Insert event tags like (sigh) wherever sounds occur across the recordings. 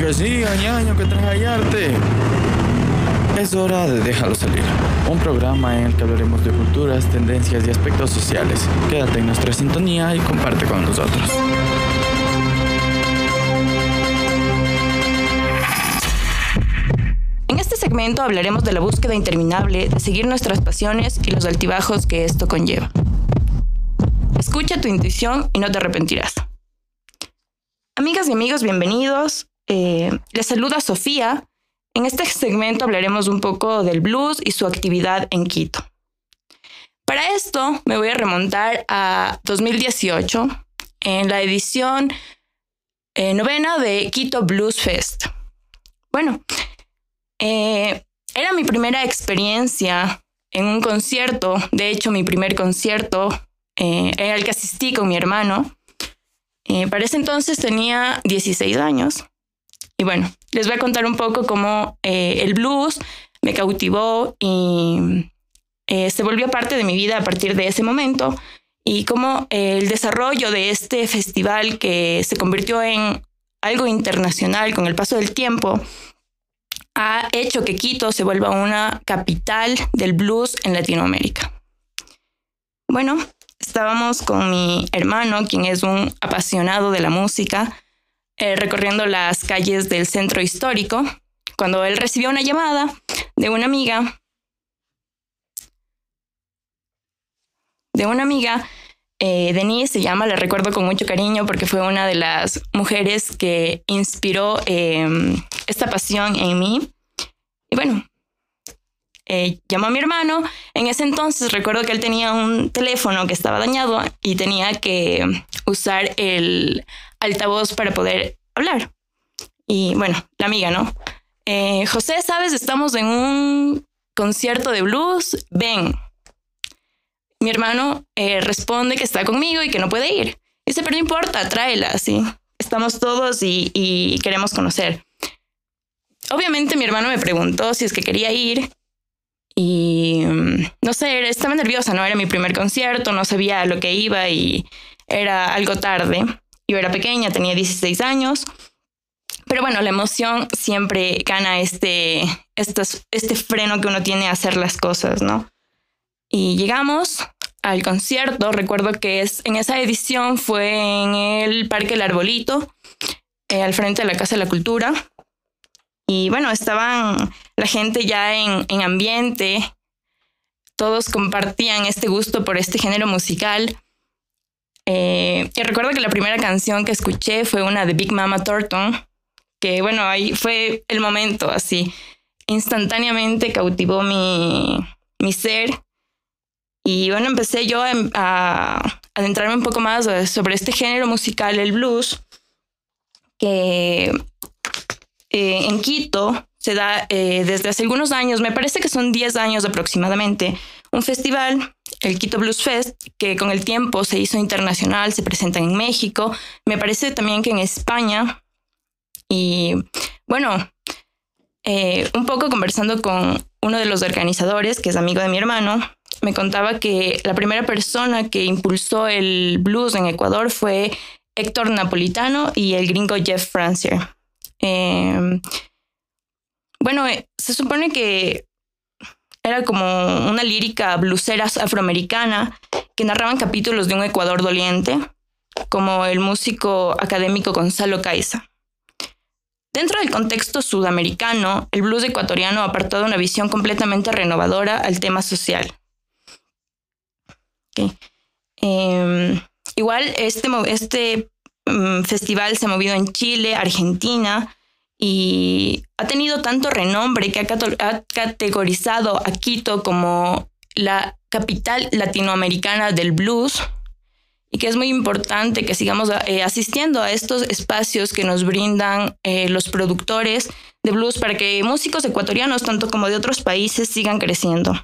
Que siga, ñaño, que trae arte. Es hora de Déjalo Salir, un programa en el que hablaremos de culturas, tendencias y aspectos sociales. Quédate en nuestra sintonía y comparte con nosotros. En este segmento hablaremos de la búsqueda interminable de seguir nuestras pasiones y los altibajos que esto conlleva. Escucha tu intuición y no te arrepentirás. Amigas y amigos, bienvenidos. Eh, les saluda Sofía. En este segmento hablaremos un poco del blues y su actividad en Quito. Para esto me voy a remontar a 2018 en la edición eh, novena de Quito Blues Fest. Bueno, eh, era mi primera experiencia en un concierto, de hecho mi primer concierto eh, al que asistí con mi hermano. Eh, para ese entonces tenía 16 años. Y bueno, les voy a contar un poco cómo eh, el blues me cautivó y eh, se volvió parte de mi vida a partir de ese momento y cómo el desarrollo de este festival que se convirtió en algo internacional con el paso del tiempo ha hecho que Quito se vuelva una capital del blues en Latinoamérica. Bueno, estábamos con mi hermano, quien es un apasionado de la música, eh, recorriendo las calles del centro histórico, cuando él recibió una llamada de una amiga, de una amiga, eh, Denise se llama, la recuerdo con mucho cariño porque fue una de las mujeres que inspiró eh, esta pasión en mí. Y bueno, eh, llamó a mi hermano. En ese entonces recuerdo que él tenía un teléfono que estaba dañado y tenía que usar el altavoz para poder hablar. Y bueno, la amiga, ¿no? Eh, José, sabes, estamos en un concierto de blues, ven. Mi hermano eh, responde que está conmigo y que no puede ir. Dice, pero no importa, tráela, sí. Estamos todos y, queremos conocer. Obviamente mi hermano me preguntó si es que quería ir y mm, no sé, estaba nerviosa, ¿no? Era mi primer concierto, no sabía lo que iba y era algo tarde. Yo era pequeña, tenía 16 años. Pero bueno, la emoción siempre gana este, este freno que uno tiene a hacer las cosas, ¿no? Y llegamos al concierto, recuerdo que es, en esa edición fue en el Parque El Arbolito, eh, al frente de la Casa de la Cultura. Y bueno, estaban la gente ya en, en ambiente, todos compartían este gusto por este género musical. Eh, y recuerdo que la primera canción que escuché fue una de Big Mama Thornton, que bueno, ahí fue el momento así. Instantáneamente cautivó mi, mi ser. Y bueno, empecé yo a, a, adentrarme un poco más sobre este género musical, el blues, que eh, en Quito se da eh, desde hace algunos años, me parece que son 10 años aproximadamente, un festival, el Quito Blues Fest, que con el tiempo se hizo internacional, se presenta en México, me parece también que en España. Y bueno, eh, un poco conversando con uno de los organizadores, que es amigo de mi hermano, me contaba que la primera persona que impulsó el blues en Ecuador fue Héctor Napolitano y el gringo Jeff Francier. Eh, bueno, eh, se supone que era como una lírica blusera afroamericana que narraban capítulos de un Ecuador doliente, como el músico académico Gonzalo Caiza. Dentro del contexto sudamericano, el blues ecuatoriano ha apartado una visión completamente renovadora al tema social. Eh, igual este, este um, festival se ha movido en Chile, Argentina, y ha tenido tanto renombre que ha, categorizado a Quito como la capital latinoamericana del blues y que es muy importante que sigamos eh, asistiendo a estos espacios que nos brindan eh, los productores de blues para que músicos ecuatorianos, tanto como de otros países, sigan creciendo.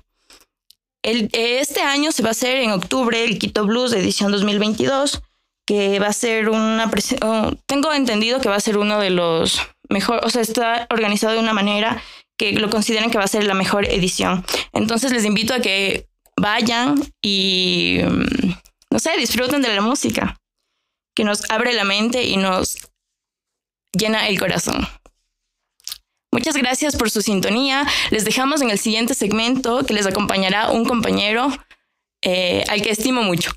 Este año se va a hacer en octubre el Quito Blues edición 2022, que va a ser una... Oh, tengo entendido que va a ser uno de los mejor, o sea, está organizado de una manera que lo consideren que va a ser la mejor edición. Entonces les invito a que vayan y, mm, no sé, disfruten de la música, que nos abre la mente y nos llena el corazón. Muchas gracias por su sintonía. Les dejamos en el siguiente segmento que les acompañará un compañero eh, al que estimo mucho.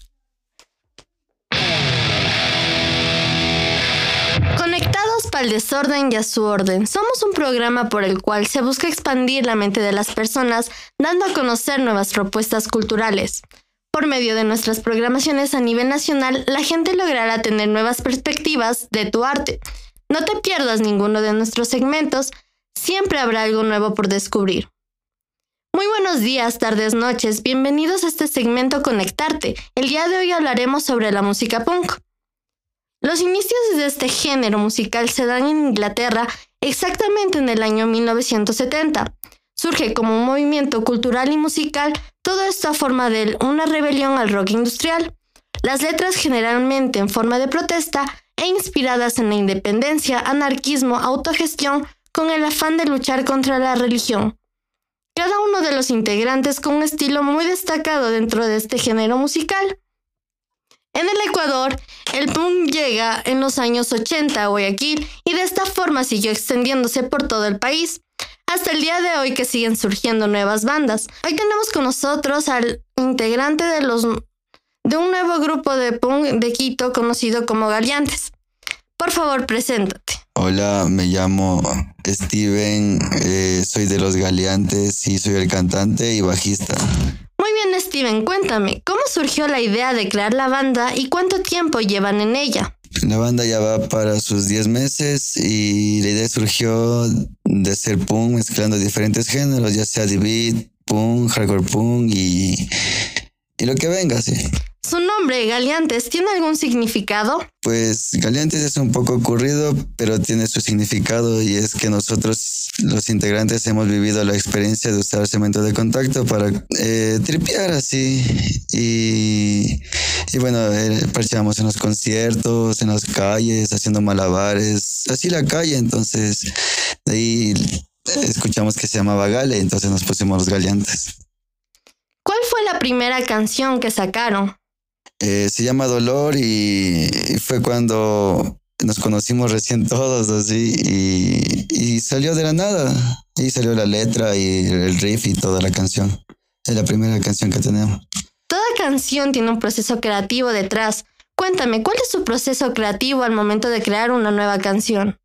El desorden y a su orden, somos un programa por el cual se busca expandir la mente de las personas, dando a conocer nuevas propuestas culturales. Por medio de nuestras programaciones a nivel nacional, la gente logrará tener nuevas perspectivas de tu arte. No te pierdas ninguno de nuestros segmentos, siempre habrá algo nuevo por descubrir. Muy buenos días, tardes, noches, bienvenidos a este segmento Conectarte. El día de hoy hablaremos sobre la música punk. Los inicios de este género musical se dan en Inglaterra exactamente en el año 1970. Surge como un movimiento cultural y musical, todo esto a forma de una rebelión al rock industrial. Las letras generalmente en forma de protesta e inspiradas en la independencia, anarquismo, autogestión, con el afán de luchar contra la religión. Cada uno de los integrantes con un estilo muy destacado dentro de este género musical. En el Ecuador, el punk llega en los años 80 a Guayaquil y de esta forma siguió extendiéndose por todo el país, hasta el día de hoy que siguen surgiendo nuevas bandas. Hoy tenemos con nosotros al integrante de, los, de un nuevo grupo de punk de Quito conocido como Galeantes. Por favor, preséntate. Hola, me llamo Steven, eh, soy de los Galeantes y soy el cantante y bajista. Steven, cuéntame, ¿cómo surgió la idea de crear la banda y cuánto tiempo llevan en ella? La banda ya va para sus 10 meses y la idea surgió de ser punk mezclando diferentes géneros, ya sea de punk, hardcore punk y, y lo que venga, sí. ¿Su nombre, Galeantes, tiene algún significado? Pues Galeantes es un poco ocurrido, pero tiene su significado y es que nosotros, los integrantes, hemos vivido la experiencia de usar cemento de contacto para eh, tripear así. Y, y bueno, eh, parchábamos en los conciertos, en las calles, haciendo malabares, así la calle. Entonces, de ahí escuchamos que se llamaba Gale, entonces nos pusimos los Galeantes. ¿Cuál fue la primera canción que sacaron? Eh, se llama Dolor y, fue cuando nos conocimos recién todos así y, y, salió de la nada y salió la letra y el riff y toda la canción. Es la primera canción que tenemos. Toda canción tiene un proceso creativo detrás. Cuéntame, ¿cuál es su proceso creativo al momento de crear una nueva canción?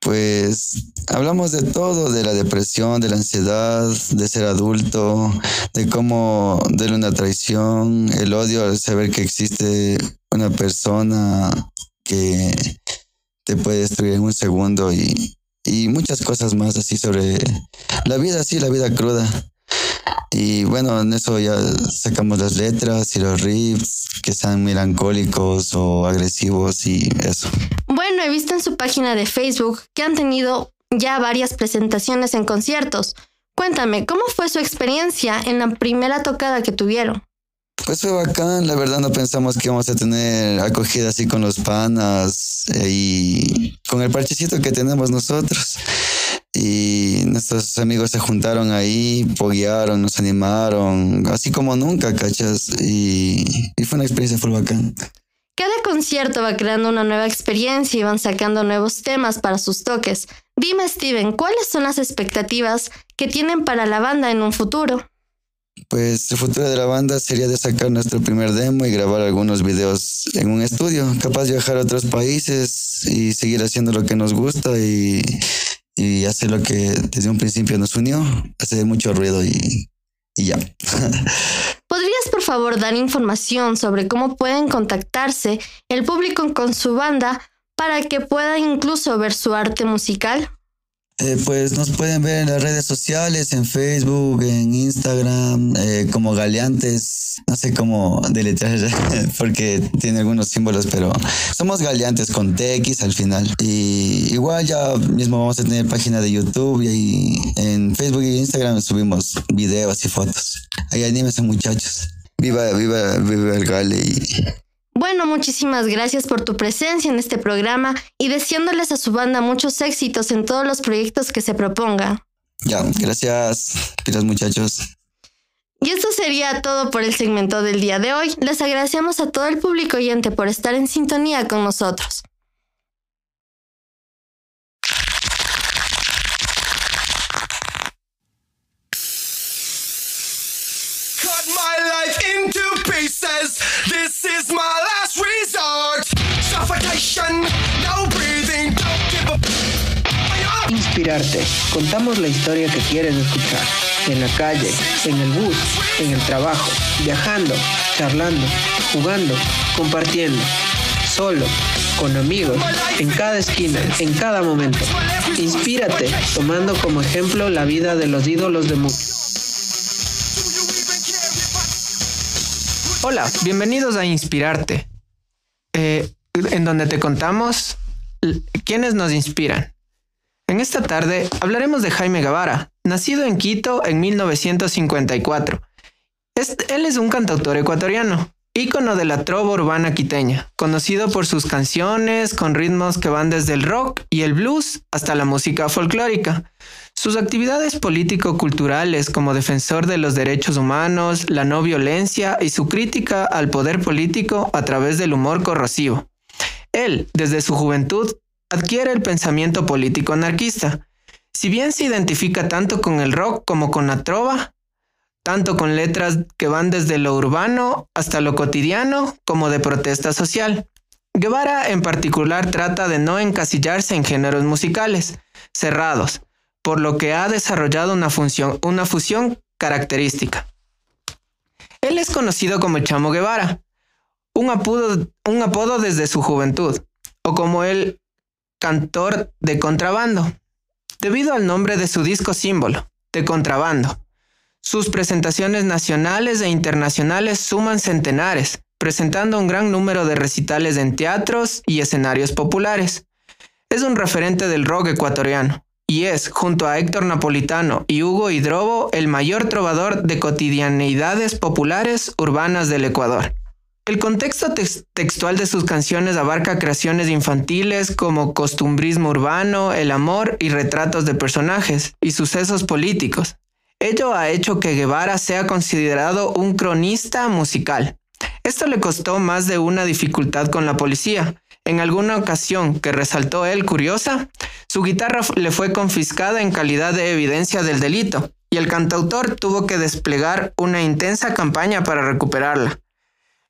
Pues hablamos de todo, de la depresión, de la ansiedad, de ser adulto, de cómo de una traición, el odio al saber que existe una persona que te puede destruir en un segundo y, y muchas cosas más así sobre la vida, sí, la vida cruda. Y bueno, en eso ya sacamos las letras y los riffs que sean melancólicos o agresivos y eso. Bueno, he visto en su página de Facebook que han tenido ya varias presentaciones en conciertos. Cuéntame, ¿cómo fue su experiencia en la primera tocada que tuvieron? Pues fue bacán, la verdad no pensamos que íbamos a tener acogida así con los panas eh, y con el parchecito que tenemos nosotros. Y nuestros amigos se juntaron ahí, poguearon, nos animaron, así como nunca, cachas. Y, y fue una experiencia full bacán. Cada concierto va creando una nueva experiencia y van sacando nuevos temas para sus toques. Dime, Steven, ¿cuáles son las expectativas que tienen para la banda en un futuro? Pues el futuro de la banda sería de sacar nuestro primer demo y grabar algunos videos en un estudio, capaz de viajar a otros países y seguir haciendo lo que nos gusta y y hacer lo que desde un principio nos unió, hacer mucho ruido y, y ya. (laughs) ¿Podrías por favor dar información sobre cómo pueden contactarse el público con su banda para que puedan incluso ver su arte musical? Eh, pues nos pueden ver en las redes sociales, en Facebook, en Instagram, eh, como Galeantes. No sé cómo deletrear (laughs) porque tiene algunos símbolos, pero somos Galeantes con TX al final. Y igual ya mismo vamos a tener página de YouTube y en Facebook y Instagram subimos videos y fotos. Ahí anímense muchachos. Viva, viva, viva el Gale y bueno, muchísimas gracias por tu presencia en este programa y deseándoles a su banda muchos éxitos en todos los proyectos que se proponga. Ya, gracias. Gracias muchachos. Y esto sería todo por el segmento del día de hoy. Les agradecemos a todo el público oyente por estar en sintonía con nosotros. Inspirarte. Contamos la historia que quieres escuchar. En la calle, en el bus, en el trabajo, viajando, charlando, jugando, compartiendo. Solo, con amigos, en cada esquina, en cada momento. Inspírate, tomando como ejemplo la vida de los ídolos de muchos. Hola, bienvenidos a Inspirarte, eh, en donde te contamos quiénes nos inspiran. En esta tarde hablaremos de Jaime Guevara, nacido en Quito en 1954. él es un cantautor ecuatoriano, ícono de la trova urbana quiteña, conocido por sus canciones con ritmos que van desde el rock y el blues hasta la música folclórica. Sus actividades político-culturales como defensor de los derechos humanos, la no violencia y su crítica al poder político a través del humor corrosivo. Él, desde su juventud, adquiere el pensamiento político anarquista. Si bien se identifica tanto con el rock como con la trova, tanto con letras que van desde lo urbano hasta lo cotidiano como de protesta social. Guevara en particular trata de no encasillarse en géneros musicales cerrados, por lo que ha desarrollado una, función, una fusión característica. Él es conocido como Chamo Guevara, un apodo, un apodo desde su juventud, o como el cantor de contrabando, debido al nombre de su disco símbolo, de contrabando. Sus presentaciones nacionales e internacionales suman centenares, presentando un gran número de recitales en teatros y escenarios populares. Es un referente del rock ecuatoriano y es, junto a Héctor Napolitano y Hugo Hidrobo, el mayor trovador de cotidianeidades populares urbanas del Ecuador. El contexto textual de sus canciones abarca creaciones infantiles como costumbrismo urbano, el amor y retratos de personajes y sucesos políticos, Ello ha hecho que Guevara sea considerado un cronista musical. Esto le costó más de una dificultad con la policía. En alguna ocasión que resaltó él curiosa, su guitarra le fue confiscada en calidad de evidencia del delito, y el cantautor tuvo que desplegar una intensa campaña para recuperarla.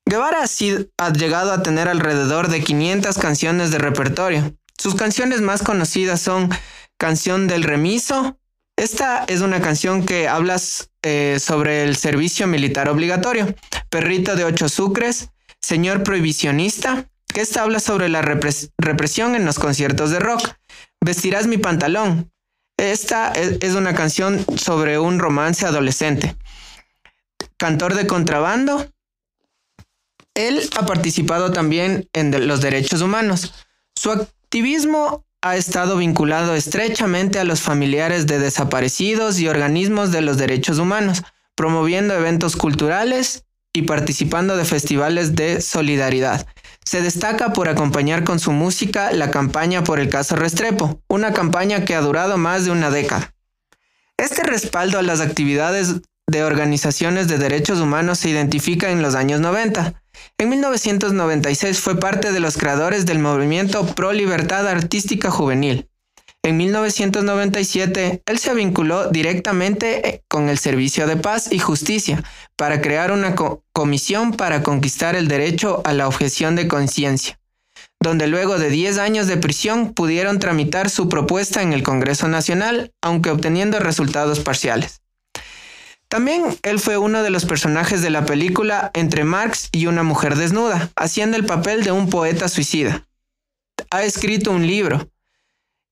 Guevara ha llegado a tener alrededor de 500 canciones de repertorio. Sus canciones más conocidas son Canción del Remiso, esta es una canción que hablas eh, sobre el servicio militar obligatorio. Perrito de ocho sucres, Señor Prohibicionista, que esta habla sobre la represión en los conciertos de rock. Vestirás mi pantalón. Esta es una canción sobre un romance adolescente. Cantor de contrabando. Él ha participado también en los derechos humanos. Su activismo ha estado vinculado estrechamente a los familiares de desaparecidos y organismos de los derechos humanos, promoviendo eventos culturales y participando de festivales de solidaridad. Se destaca por acompañar con su música la campaña por el caso Restrepo, una campaña que ha durado más de una década. Este respaldo a las actividades de organizaciones de derechos humanos se identifica en los años 90, en 1996 fue parte de los creadores del movimiento Pro Libertad Artística Juvenil. En 1997, él se vinculó directamente eh, con el Servicio de Paz y Justicia para crear una comisión para conquistar el derecho a la objeción de conciencia, donde luego de 10 años de prisión pudieron tramitar su propuesta en el Congreso Nacional, aunque obteniendo resultados parciales. También él fue uno de los personajes de la película Entre Marx y una mujer desnuda, haciendo el papel de un poeta suicida. Ha escrito un libro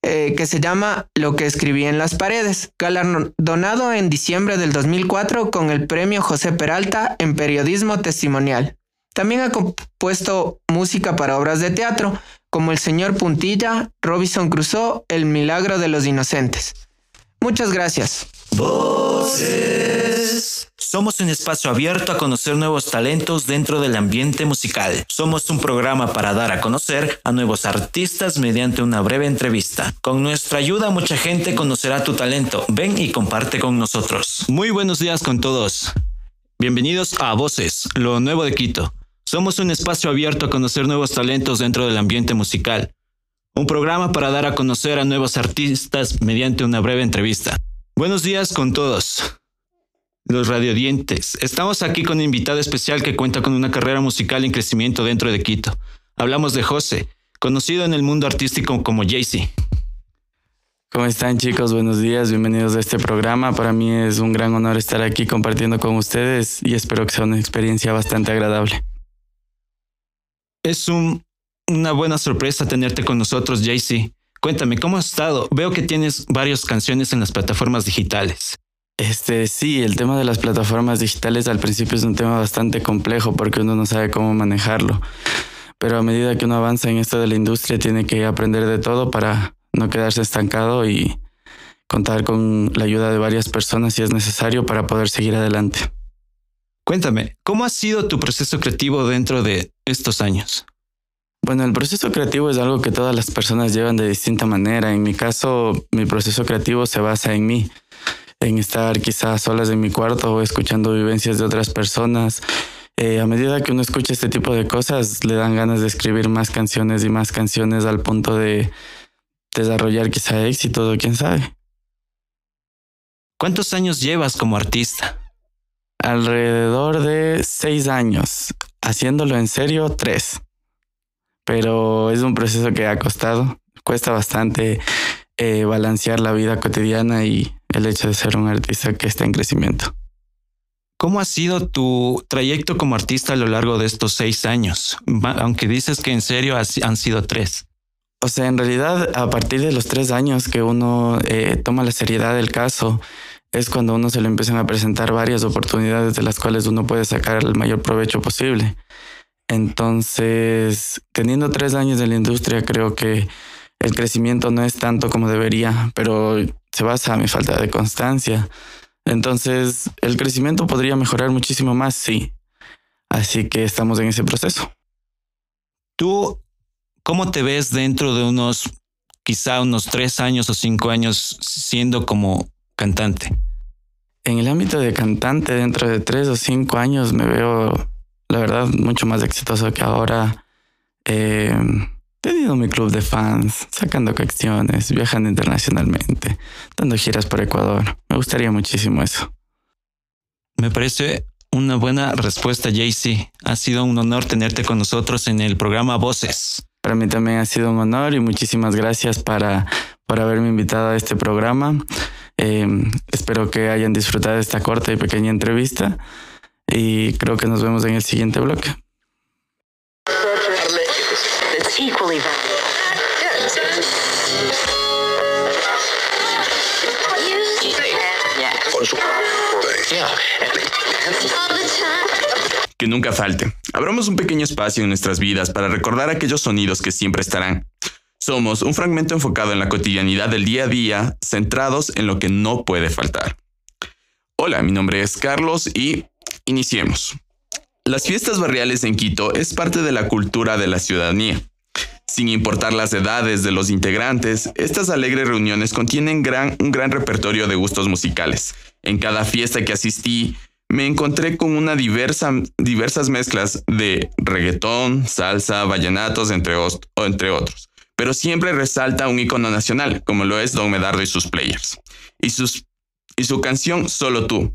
eh, que se llama Lo que escribí en las paredes, galardonado en diciembre del 2004 con el premio José Peralta en periodismo testimonial. También ha compuesto música para obras de teatro, como El Señor Puntilla, Robinson Crusoe, El Milagro de los Inocentes. Muchas gracias. Voces. Somos un espacio abierto a conocer nuevos talentos dentro del ambiente musical. Somos un programa para dar a conocer a nuevos artistas mediante una breve entrevista. Con nuestra ayuda mucha gente conocerá tu talento. Ven y comparte con nosotros. Muy buenos días con todos. Bienvenidos a Voces, lo nuevo de Quito. Somos un espacio abierto a conocer nuevos talentos dentro del ambiente musical. Un programa para dar a conocer a nuevos artistas mediante una breve entrevista. Buenos días con todos. los radiodientes. Estamos aquí con un invitado especial que cuenta con una carrera musical en crecimiento dentro de Quito. Hablamos de José, conocido en el mundo artístico como Jaycee. ¿Cómo están chicos? Buenos días, bienvenidos a este programa. Para mí es un gran honor estar aquí compartiendo con ustedes y espero que sea una experiencia bastante agradable. Es una buena sorpresa tenerte con nosotros, Jaycee. Cuéntame, ¿cómo has estado? Veo que tienes varias canciones en las plataformas digitales. Este, sí, el tema de las plataformas digitales al principio es un tema bastante complejo porque uno no sabe cómo manejarlo. Pero a medida que uno avanza en esto de la industria, tiene que aprender de todo para no quedarse estancado y contar con la ayuda de varias personas si es necesario para poder seguir adelante. Cuéntame, ¿cómo ha sido tu proceso creativo dentro de estos años? Bueno, el proceso creativo es algo que todas las personas llevan de distinta manera. En mi caso, mi proceso creativo se basa en mí, en estar quizás solas en mi cuarto o escuchando vivencias de otras personas. Eh, a medida que uno escucha este tipo de cosas, le dan ganas de escribir más canciones y más canciones al punto de desarrollar quizá éxito, o quién sabe. ¿Cuántos años llevas como artista? Alrededor de seis años. Haciéndolo en serio, tres. Pero es un proceso que ha costado. Cuesta bastante eh, balancear la vida cotidiana y el hecho de ser un artista que está en crecimiento. ¿Cómo ha sido tu trayecto como artista a lo largo de estos seis años? Aunque dices que en serio han sido tres. O sea, en realidad, a partir de los tres años que uno eh, toma la seriedad del caso, es cuando uno se le empiezan a presentar varias oportunidades de las cuales uno puede sacar el mayor provecho posible. Entonces, teniendo tres años de la industria, creo que el crecimiento no es tanto como debería, pero se basa en mi falta de constancia. Entonces, el crecimiento podría mejorar muchísimo más, sí. Así que estamos en ese proceso. Tú ¿Cómo te ves dentro de unos, quizá unos tres años o cinco años siendo como cantante? En el ámbito de cantante, dentro de tres o cinco años me veo, la verdad, mucho más exitoso que ahora. Eh, teniendo mi club de fans, sacando canciones, viajando internacionalmente, dando giras por Ecuador. Me gustaría muchísimo eso. Me parece una buena respuesta, Jaycee. Ha sido un honor tenerte con nosotros en el programa Voces. Para mí también ha sido un honor y muchísimas gracias para, por haberme invitado a este programa. Em, espero que hayan disfrutado esta corta y pequeña entrevista y creo que nos vemos en el siguiente bloque. que nunca falte. Abramos un pequeño espacio en nuestras vidas para recordar aquellos sonidos que siempre estarán. Somos un fragmento enfocado en la cotidianidad del día a día, centrados en lo que no puede faltar. Hola, mi nombre es Carlos y iniciemos. Las fiestas barriales en Quito es parte de la cultura de la ciudadanía. Sin importar las edades de los integrantes, estas alegres reuniones contienen un gran repertorio de gustos musicales. En cada fiesta que asistí, me encontré con una diversa, diversas mezclas de reggaetón, salsa, vallenatos, entre, entre otros. Pero siempre resalta un icono nacional, como lo es Don Medardo y sus players. Y, sus, y su canción Solo tú.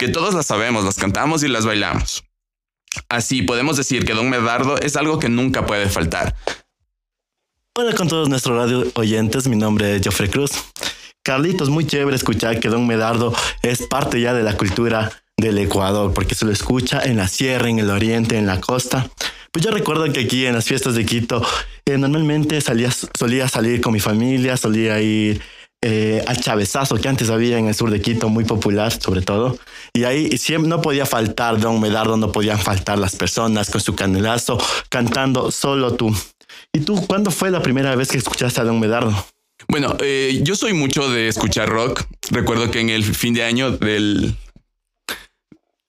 Que todos las sabemos, las cantamos y las bailamos. Así podemos decir que Don Medardo es algo que nunca puede faltar. Hola con todos nuestros radio oyentes, mi nombre es Joffrey Cruz. Carlitos, muy chévere escuchar que Don Medardo es parte ya de la cultura del Ecuador, porque se lo escucha en la sierra, en el oriente, en la costa. Pues yo recuerdo que aquí en las fiestas de Quito, eh, normalmente salía, solía salir con mi familia, solía ir eh, al chavezazo que antes había en el sur de Quito, muy popular sobre todo. Y ahí siempre no podía faltar Don Medardo, no podían faltar las personas con su canelazo cantando solo tú. ¿Y tú cuándo fue la primera vez que escuchaste a Don Medardo? Bueno, eh, yo soy mucho de escuchar rock. Recuerdo que en el fin de año del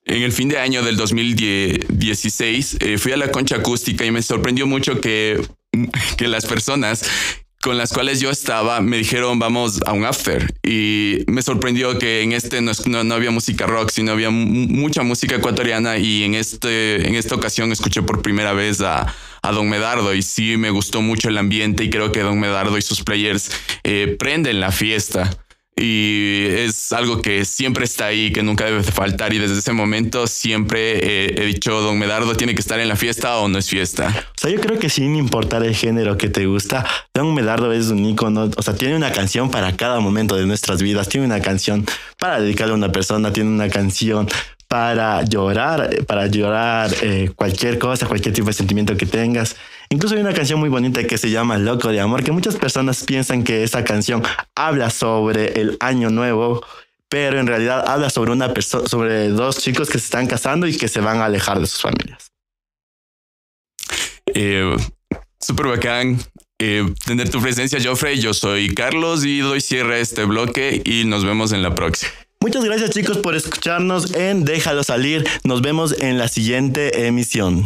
en el fin de año del 2016 eh, fui a la concha acústica y me sorprendió mucho que, que las personas con las cuales yo estaba me dijeron vamos a un after y me sorprendió que en este no, no, había música rock sino había mucha música ecuatoriana. Y en este en esta ocasión escuché por primera vez a, a Don Medardo. Y sí me gustó mucho el ambiente y creo que Don Medardo y sus players eh, prenden la fiesta y es algo que siempre está ahí, que nunca debe faltar y desde ese momento siempre eh, he dicho, don Medardo tiene que estar en la fiesta o no es fiesta. O sea, yo creo que sin importar el género que te gusta, don Medardo es un icono, o sea, tiene una canción para cada momento de nuestras vidas, tiene una canción para dedicarle a una persona, tiene una canción para llorar, para llorar eh, cualquier cosa, cualquier tipo de sentimiento que tengas. Incluso hay una canción muy bonita que se llama Loco de Amor, que muchas personas piensan que esa canción habla sobre el año nuevo, pero en realidad habla sobre una persona, sobre dos chicos que se están casando y que se van a alejar de sus familias. Eh, Súper bacán. Eh, tener tu presencia, Joffrey. Yo soy Carlos y doy cierre a este bloque y nos vemos en la próxima. Muchas gracias chicos por escucharnos en Déjalo salir. Nos vemos en la siguiente emisión.